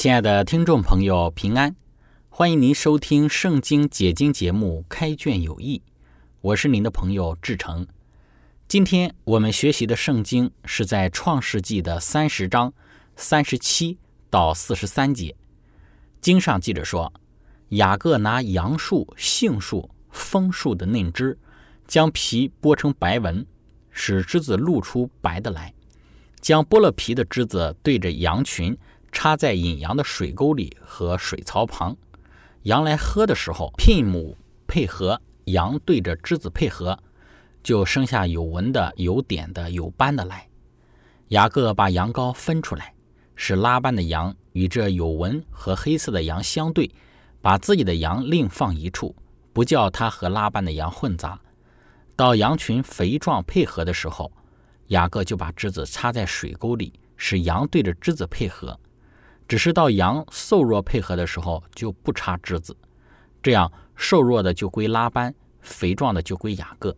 亲爱的听众朋友，平安！欢迎您收听《圣经解经》节目《开卷有益》，我是您的朋友志成。今天我们学习的圣经是在《创世纪》的三十章三十七到四十三节。经上记着说，雅各拿杨树、杏树、枫树的嫩枝，将皮剥成白纹，使枝子露出白的来，将剥了皮的枝子对着羊群。插在引羊的水沟里和水槽旁，羊来喝的时候，牝母配合，羊对着枝子配合，就生下有纹的、有点的、有斑的来。雅各把羊羔分出来，使拉班的羊与这有纹和黑色的羊相对，把自己的羊另放一处，不叫他和拉班的羊混杂。到羊群肥壮配合的时候，雅各就把枝子插在水沟里，使羊对着枝子配合。只是到羊瘦弱配合的时候，就不插枝子，这样瘦弱的就归拉班，肥壮的就归雅各。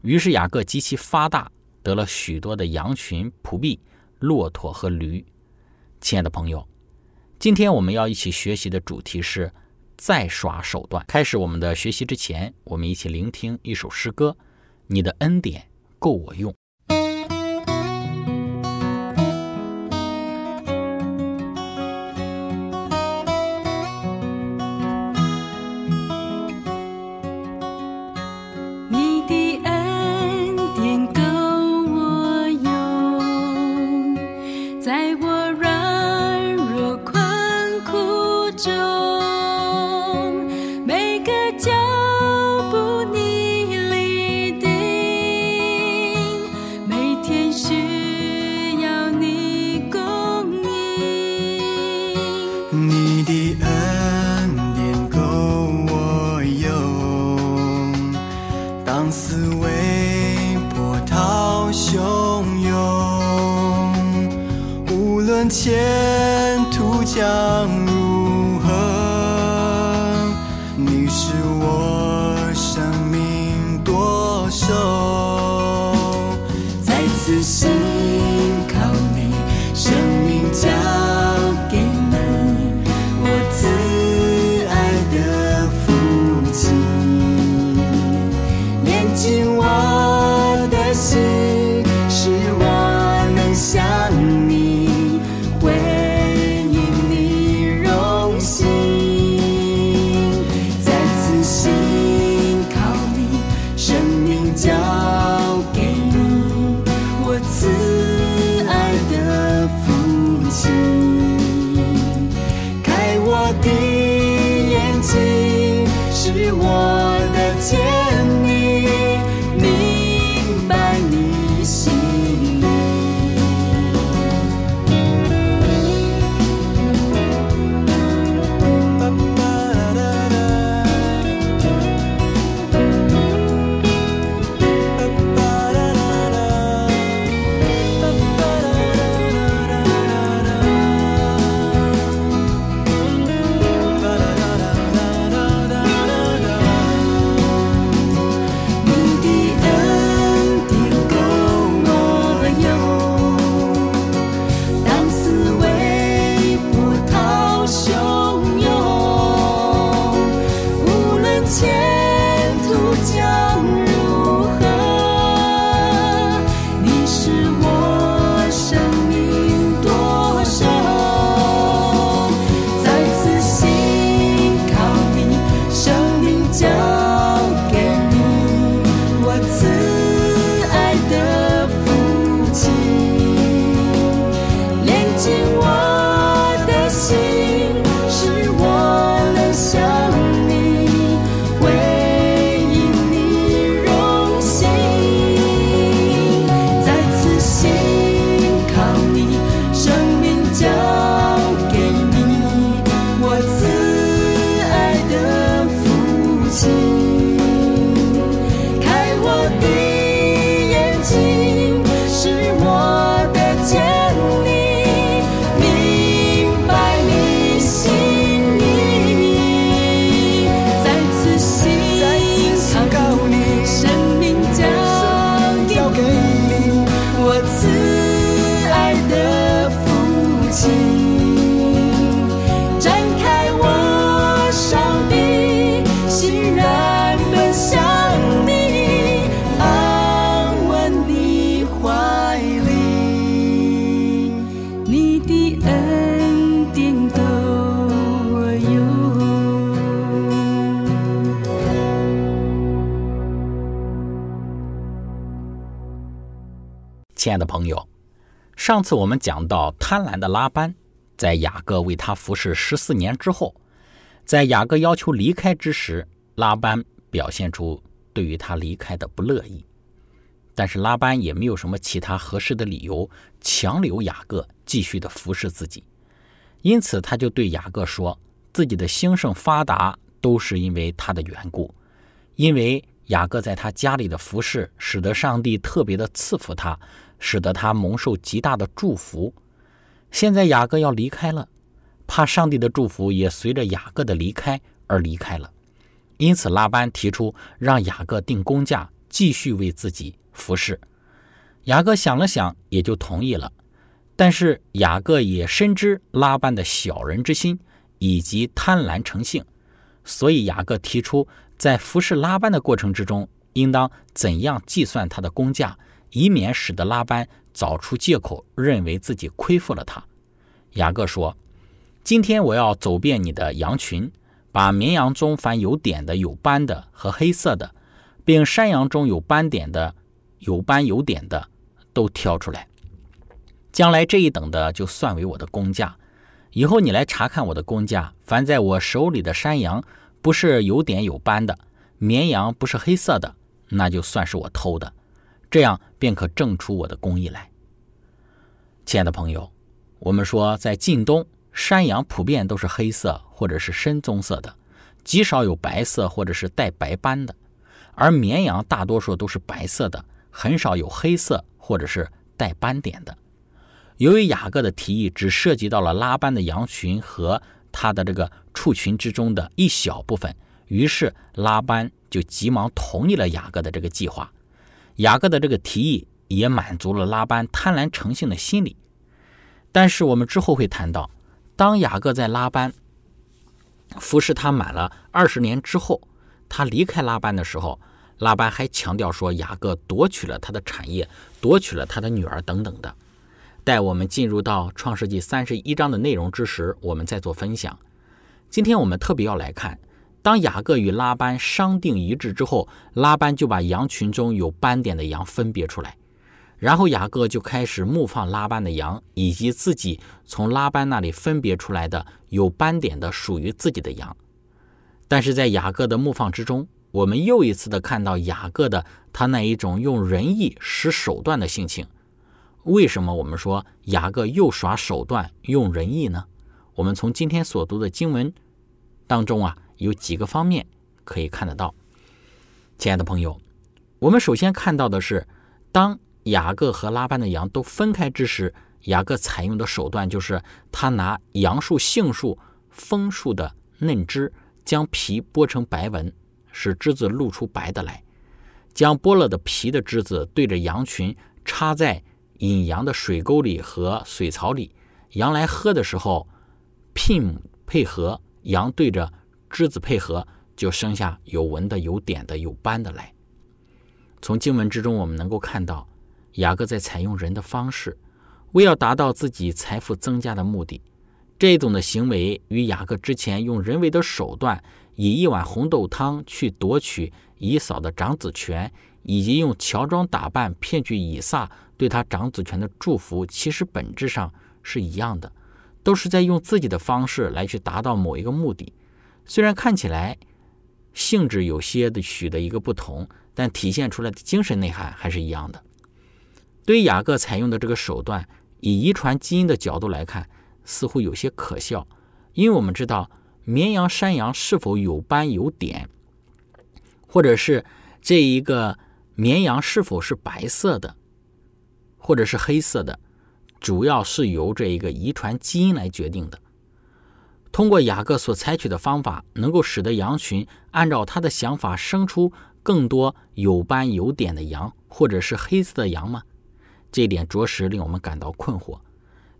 于是雅各极其发大，得了许多的羊群、仆婢、骆驼和驴。亲爱的朋友，今天我们要一起学习的主题是再耍手段。开始我们的学习之前，我们一起聆听一首诗歌：你的恩典够我用。亲爱的朋友，上次我们讲到贪婪的拉班，在雅各为他服侍十四年之后，在雅各要求离开之时，拉班表现出对于他离开的不乐意。但是拉班也没有什么其他合适的理由强留雅各继续的服侍自己，因此他就对雅各说，自己的兴盛发达都是因为他的缘故，因为雅各在他家里的服侍，使得上帝特别的赐福他。使得他蒙受极大的祝福。现在雅各要离开了，怕上帝的祝福也随着雅各的离开而离开了。因此，拉班提出让雅各定工价，继续为自己服侍。雅各想了想，也就同意了。但是雅各也深知拉班的小人之心以及贪婪成性，所以雅各提出在服侍拉班的过程之中，应当怎样计算他的工价。以免使得拉班找出借口，认为自己亏负了他。雅各说：“今天我要走遍你的羊群，把绵羊中凡有点的、有斑的和黑色的，并山羊中有斑点的、有斑有点的，都挑出来。将来这一等的就算为我的工价。以后你来查看我的工价，凡在我手里的山羊不是有点有斑的，绵羊不是黑色的，那就算是我偷的。”这样便可证出我的公义来。亲爱的朋友，我们说在晋东，山羊普遍都是黑色或者是深棕色的，极少有白色或者是带白斑的；而绵羊大多数都是白色的，很少有黑色或者是带斑点的。由于雅各的提议只涉及到了拉班的羊群和他的这个畜群之中的一小部分，于是拉班就急忙同意了雅各的这个计划。雅各的这个提议也满足了拉班贪婪成性的心理，但是我们之后会谈到，当雅各在拉班服侍他满了二十年之后，他离开拉班的时候，拉班还强调说雅各夺取了他的产业，夺取了他的女儿等等的。待我们进入到创世纪三十一章的内容之时，我们再做分享。今天我们特别要来看。当雅各与拉班商定一致之后，拉班就把羊群中有斑点的羊分别出来，然后雅各就开始牧放拉班的羊，以及自己从拉班那里分别出来的有斑点的属于自己的羊。但是在雅各的牧放之中，我们又一次的看到雅各的他那一种用仁义使手段的性情。为什么我们说雅各又耍手段用仁义呢？我们从今天所读的经文当中啊。有几个方面可以看得到，亲爱的朋友，我们首先看到的是，当雅各和拉班的羊都分开之时，雅各采用的手段就是他拿杨树、杏树、枫树的嫩枝，将皮剥成白纹，使枝子露出白的来，将剥了的皮的枝子对着羊群插在引羊的水沟里和水槽里，羊来喝的时候，聘配合羊对着。枝子配合，就生下有纹的、有点的、有斑的来。从经文之中，我们能够看到，雅各在采用人的方式，为要达到自己财富增加的目的。这种的行为与雅各之前用人为的手段，以一碗红豆汤去夺取以扫的长子权，以及用乔装打扮骗取以撒对他长子权的祝福，其实本质上是一样的，都是在用自己的方式来去达到某一个目的。虽然看起来性质有些的许的一个不同，但体现出来的精神内涵还是一样的。对于雅各采用的这个手段，以遗传基因的角度来看，似乎有些可笑，因为我们知道绵羊、山羊是否有斑有点，或者是这一个绵羊是否是白色的，或者是黑色的，主要是由这一个遗传基因来决定的。通过雅各所采取的方法，能够使得羊群按照他的想法生出更多有斑有点的羊，或者是黑色的羊吗？这一点着实令我们感到困惑。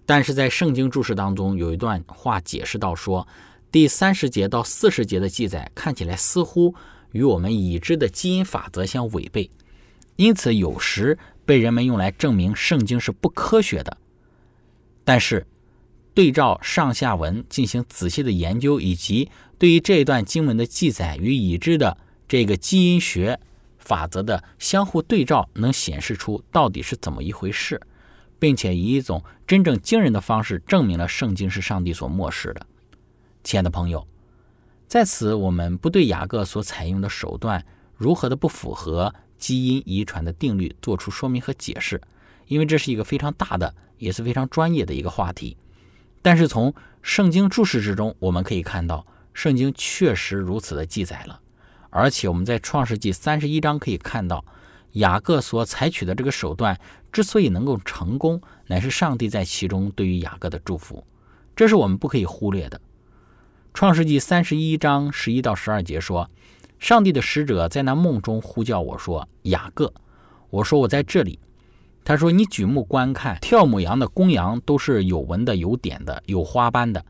但是在圣经注释当中有一段话解释到说，第三十节到四十节的记载看起来似乎与我们已知的基因法则相违背，因此有时被人们用来证明圣经是不科学的。但是，对照上下文进行仔细的研究，以及对于这一段经文的记载与已知的这个基因学法则的相互对照，能显示出到底是怎么一回事，并且以一种真正惊人的方式证明了圣经是上帝所漠视的。亲爱的朋友，在此我们不对雅各所采用的手段如何的不符合基因遗传的定律做出说明和解释，因为这是一个非常大的也是非常专业的一个话题。但是从圣经注释之中，我们可以看到，圣经确实如此的记载了。而且我们在创世纪三十一章可以看到，雅各所采取的这个手段之所以能够成功，乃是上帝在其中对于雅各的祝福，这是我们不可以忽略的。创世纪三十一章十一到十二节说，上帝的使者在那梦中呼叫我说：“雅各。”我说：“我在这里。”他说：“你举目观看，跳母羊的公羊都是有纹的、有点的、有花斑的。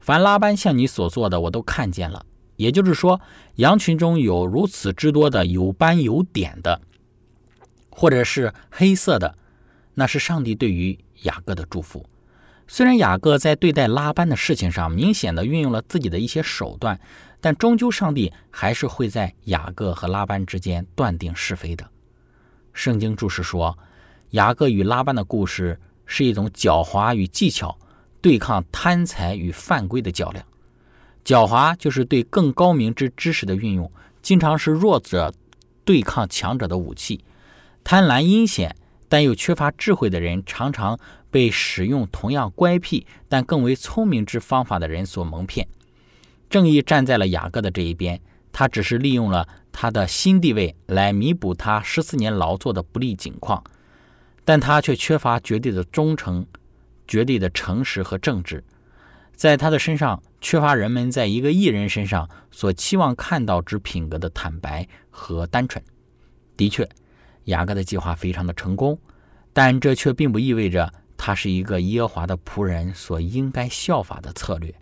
凡拉班像你所做的，我都看见了。也就是说，羊群中有如此之多的有斑有点的，或者是黑色的，那是上帝对于雅各的祝福。虽然雅各在对待拉班的事情上明显的运用了自己的一些手段，但终究上帝还是会在雅各和拉班之间断定是非的。圣经注释说。”雅各与拉班的故事是一种狡猾与技巧对抗贪财与犯规的较量。狡猾就是对更高明之知识的运用，经常是弱者对抗强者的武器。贪婪阴险但又缺乏智慧的人，常常被使用同样乖僻但更为聪明之方法的人所蒙骗。正义站在了雅各的这一边，他只是利用了他的新地位来弥补他十四年劳作的不利境况。但他却缺乏绝对的忠诚、绝对的诚实和正直，在他的身上缺乏人们在一个艺人身上所期望看到之品格的坦白和单纯。的确，雅各的计划非常的成功，但这却并不意味着他是一个耶和华的仆人所应该效法的策略。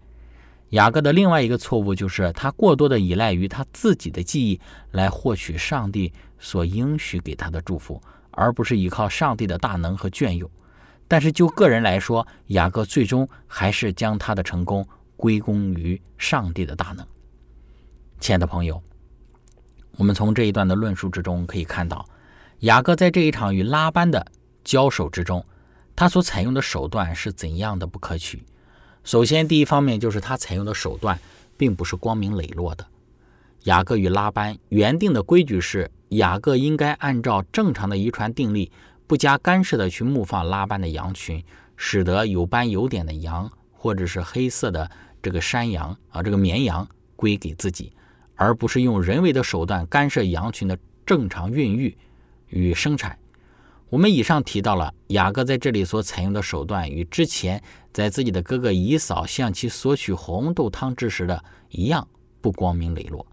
雅各的另外一个错误就是他过多的依赖于他自己的记忆来获取上帝所应许给他的祝福。而不是依靠上帝的大能和眷佑，但是就个人来说，雅各最终还是将他的成功归功于上帝的大能。亲爱的朋友，我们从这一段的论述之中可以看到，雅各在这一场与拉班的交手之中，他所采用的手段是怎样的不可取。首先，第一方面就是他采用的手段并不是光明磊落的。雅各与拉班原定的规矩是。雅各应该按照正常的遗传定律，不加干涉的去牧放拉班的羊群，使得有斑有点的羊，或者是黑色的这个山羊啊，这个绵羊归给自己，而不是用人为的手段干涉羊群的正常孕育与生产。我们以上提到了雅各在这里所采用的手段，与之前在自己的哥哥以扫向其索取红豆汤之时的一样，不光明磊落。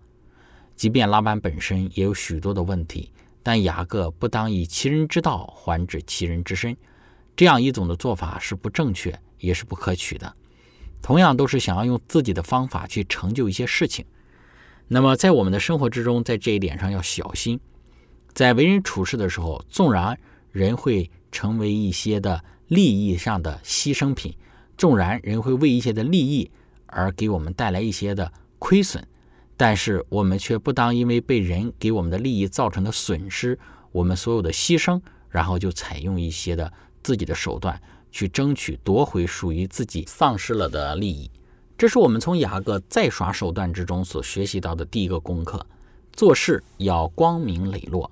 即便拉班本身也有许多的问题，但雅各不当以其人之道还治其人之身，这样一种的做法是不正确，也是不可取的。同样都是想要用自己的方法去成就一些事情，那么在我们的生活之中，在这一点上要小心，在为人处事的时候，纵然人会成为一些的利益上的牺牲品，纵然人会为一些的利益而给我们带来一些的亏损。但是我们却不当因为被人给我们的利益造成的损失，我们所有的牺牲，然后就采用一些的自己的手段，去争取夺回属于自己丧失了的利益。这是我们从雅各再耍手段之中所学习到的第一个功课：做事要光明磊落，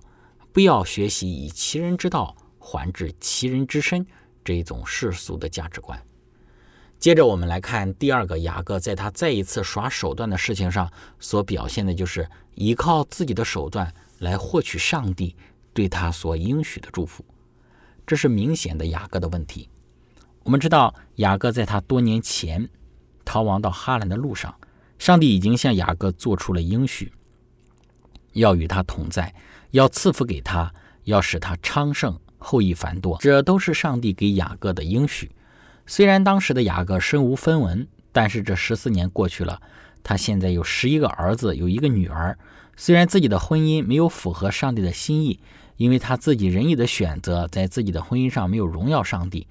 不要学习以其人之道还治其人之身这一种世俗的价值观。接着，我们来看第二个雅各在他再一次耍手段的事情上所表现的，就是依靠自己的手段来获取上帝对他所应许的祝福。这是明显的雅各的问题。我们知道，雅各在他多年前逃亡到哈兰的路上，上帝已经向雅各做出了应许，要与他同在，要赐福给他，要使他昌盛，后裔繁多。这都是上帝给雅各的应许。虽然当时的雅各身无分文，但是这十四年过去了，他现在有十一个儿子，有一个女儿。虽然自己的婚姻没有符合上帝的心意，因为他自己仁义的选择在自己的婚姻上没有荣耀上帝，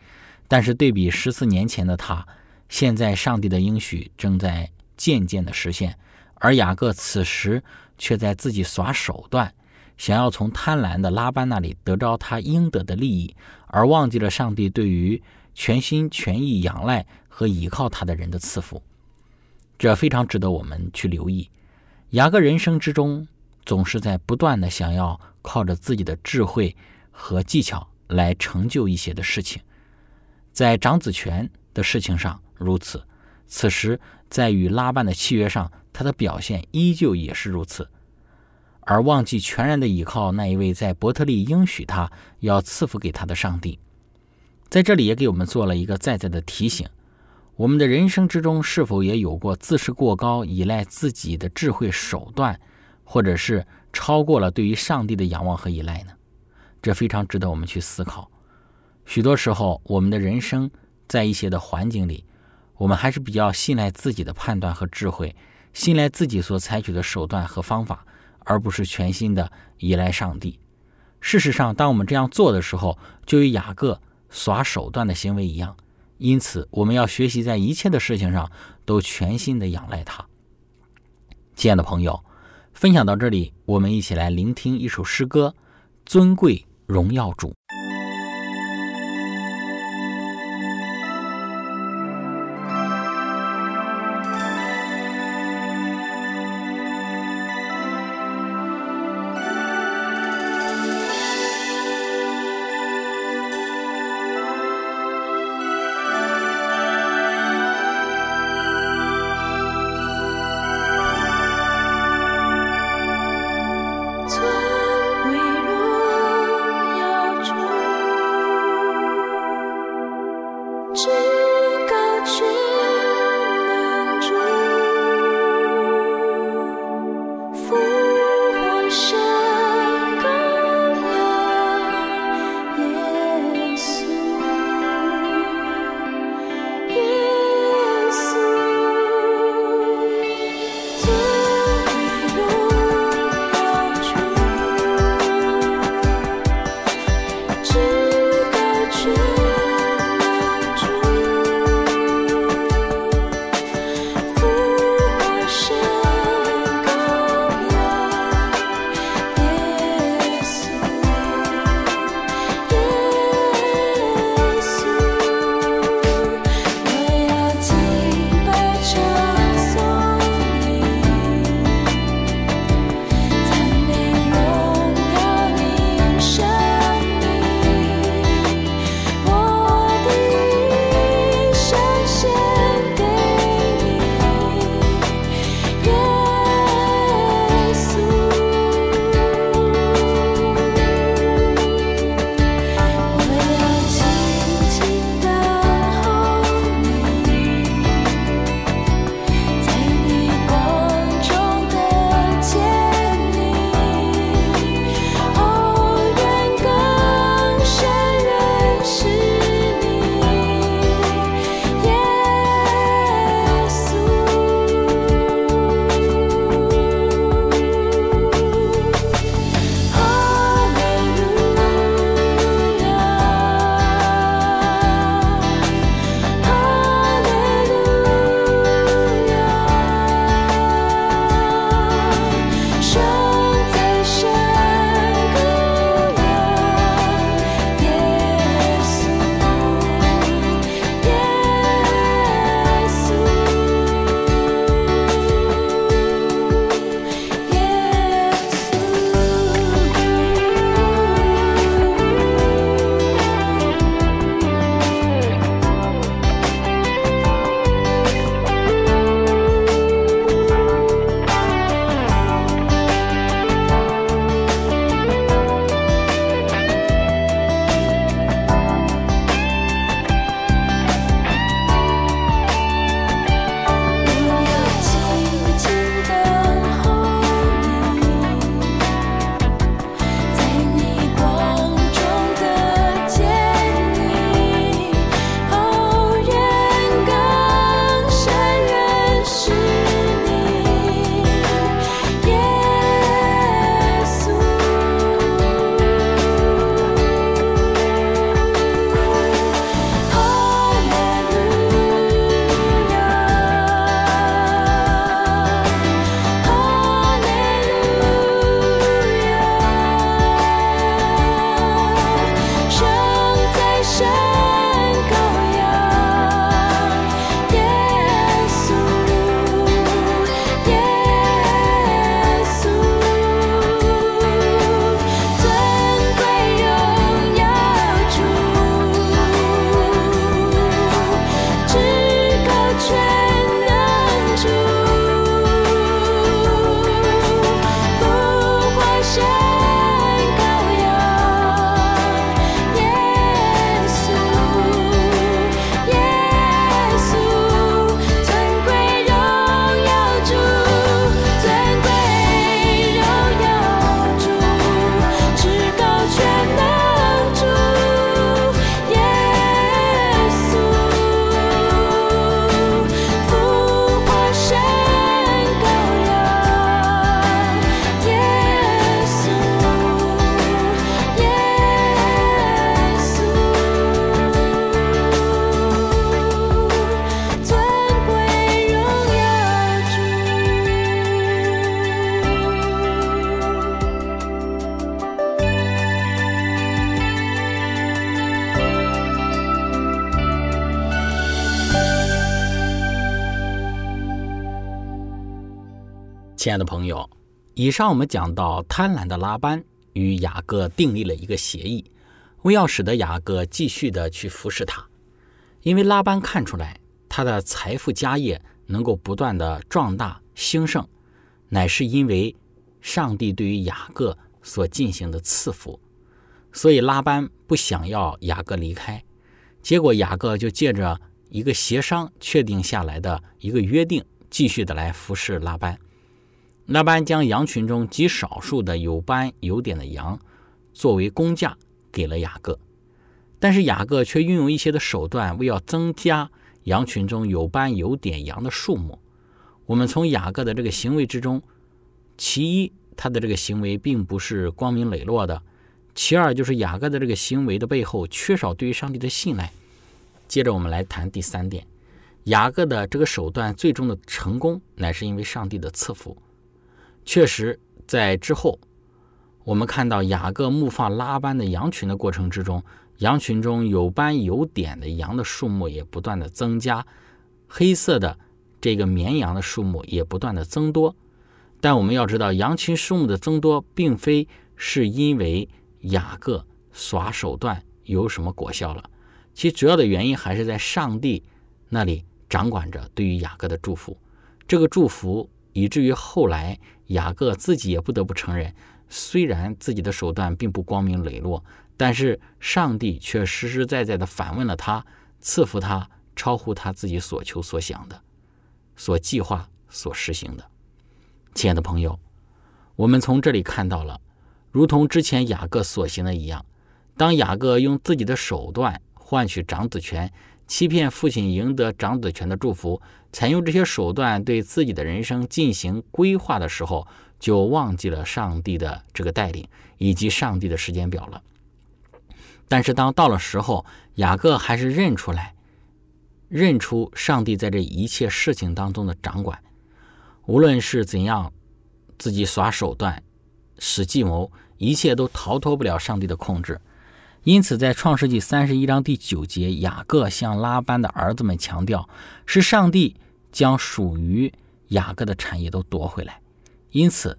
但是对比十四年前的他，现在上帝的应许正在渐渐的实现，而雅各此时却在自己耍手段，想要从贪婪的拉班那里得着他应得的利益，而忘记了上帝对于。全心全意仰赖和依靠他的人的赐福，这非常值得我们去留意。雅各人生之中总是在不断的想要靠着自己的智慧和技巧来成就一些的事情，在长子权的事情上如此，此时在与拉班的契约上，他的表现依旧也是如此，而忘记全然的依靠那一位在伯特利应许他要赐福给他的上帝。在这里也给我们做了一个再再的提醒：我们的人生之中是否也有过自视过高、依赖自己的智慧手段，或者是超过了对于上帝的仰望和依赖呢？这非常值得我们去思考。许多时候，我们的人生在一些的环境里，我们还是比较信赖自己的判断和智慧，信赖自己所采取的手段和方法，而不是全心的依赖上帝。事实上，当我们这样做的时候，就与雅各。耍手段的行为一样，因此我们要学习在一切的事情上都全心的仰赖他。亲爱的朋友，分享到这里，我们一起来聆听一首诗歌：尊贵荣耀主。亲爱的朋友，以上我们讲到贪婪的拉班与雅各订立了一个协议，为要使得雅各继续的去服侍他，因为拉班看出来他的财富家业能够不断的壮大兴盛，乃是因为上帝对于雅各所进行的赐福，所以拉班不想要雅各离开，结果雅各就借着一个协商确定下来的一个约定，继续的来服侍拉班。拉班将羊群中极少数的有斑有点的羊作为工价给了雅各，但是雅各却运用一些的手段，为要增加羊群中有斑有点羊的数目。我们从雅各的这个行为之中，其一，他的这个行为并不是光明磊落的；其二，就是雅各的这个行为的背后缺少对于上帝的信赖。接着，我们来谈第三点，雅各的这个手段最终的成功，乃是因为上帝的赐福。确实，在之后，我们看到雅各牧放拉班的羊群的过程之中，羊群中有斑有点的羊的数目也不断的增加，黑色的这个绵羊的数目也不断的增多。但我们要知道，羊群数目的增多，并非是因为雅各耍手段有什么果效了，其主要的原因还是在上帝那里掌管着对于雅各的祝福，这个祝福以至于后来。雅各自己也不得不承认，虽然自己的手段并不光明磊落，但是上帝却实实在在地反问了他，赐福他超乎他自己所求所想的、所计划、所实行的。亲爱的朋友，我们从这里看到了，如同之前雅各所行的一样，当雅各用自己的手段换取长子权。欺骗父亲赢得长子权的祝福，采用这些手段对自己的人生进行规划的时候，就忘记了上帝的这个带领以及上帝的时间表了。但是当到了时候，雅各还是认出来，认出上帝在这一切事情当中的掌管，无论是怎样，自己耍手段、使计谋，一切都逃脱不了上帝的控制。因此，在创世纪三十一章第九节，雅各向拉班的儿子们强调，是上帝将属于雅各的产业都夺回来。因此，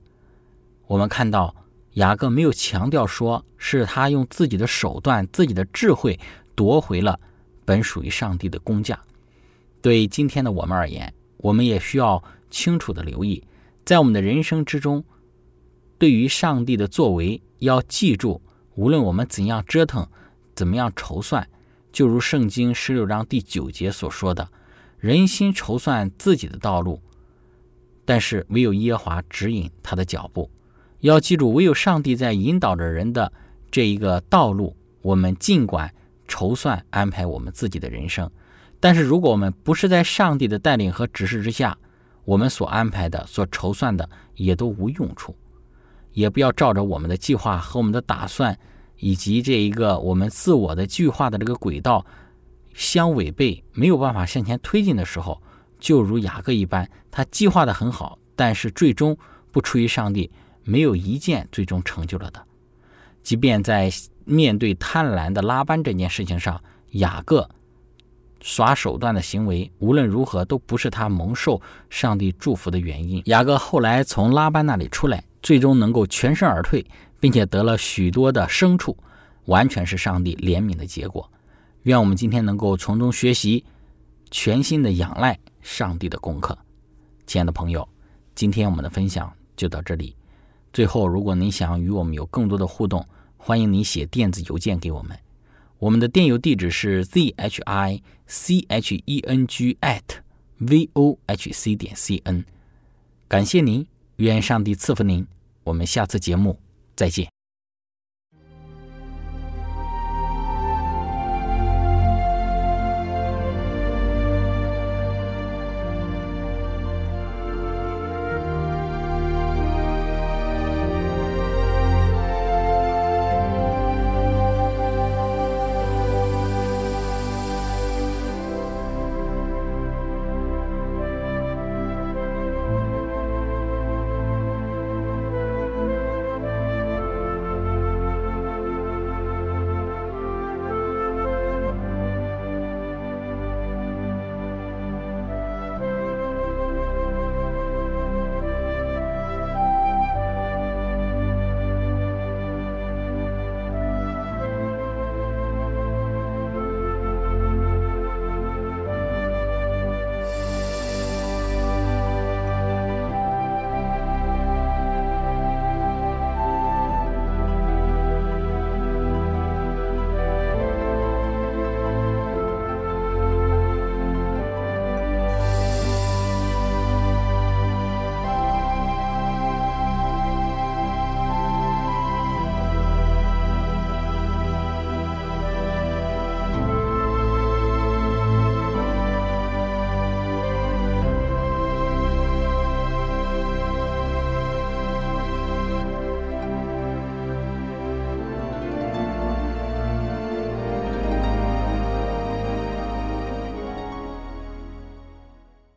我们看到雅各没有强调说是他用自己的手段、自己的智慧夺回了本属于上帝的工价。对今天的我们而言，我们也需要清楚的留意，在我们的人生之中，对于上帝的作为，要记住。无论我们怎样折腾，怎么样筹算，就如圣经十六章第九节所说的：“人心筹算自己的道路，但是唯有耶和华指引他的脚步。”要记住，唯有上帝在引导着人的这一个道路。我们尽管筹算安排我们自己的人生，但是如果我们不是在上帝的带领和指示之下，我们所安排的、所筹算的也都无用处。也不要照着我们的计划和我们的打算，以及这一个我们自我的计划的这个轨道相违背，没有办法向前推进的时候，就如雅各一般，他计划的很好，但是最终不出于上帝，没有一件最终成就了的。即便在面对贪婪的拉班这件事情上，雅各耍手段的行为，无论如何都不是他蒙受上帝祝福的原因。雅各后来从拉班那里出来。最终能够全身而退，并且得了许多的牲畜，完全是上帝怜悯的结果。愿我们今天能够从中学习，全心的仰赖上帝的功课。亲爱的朋友，今天我们的分享就到这里。最后，如果您想与我们有更多的互动，欢迎您写电子邮件给我们。我们的电邮地址是 z h i c h e n g at v o h c 点 c n。感谢您，愿上帝赐福您。我们下次节目再见。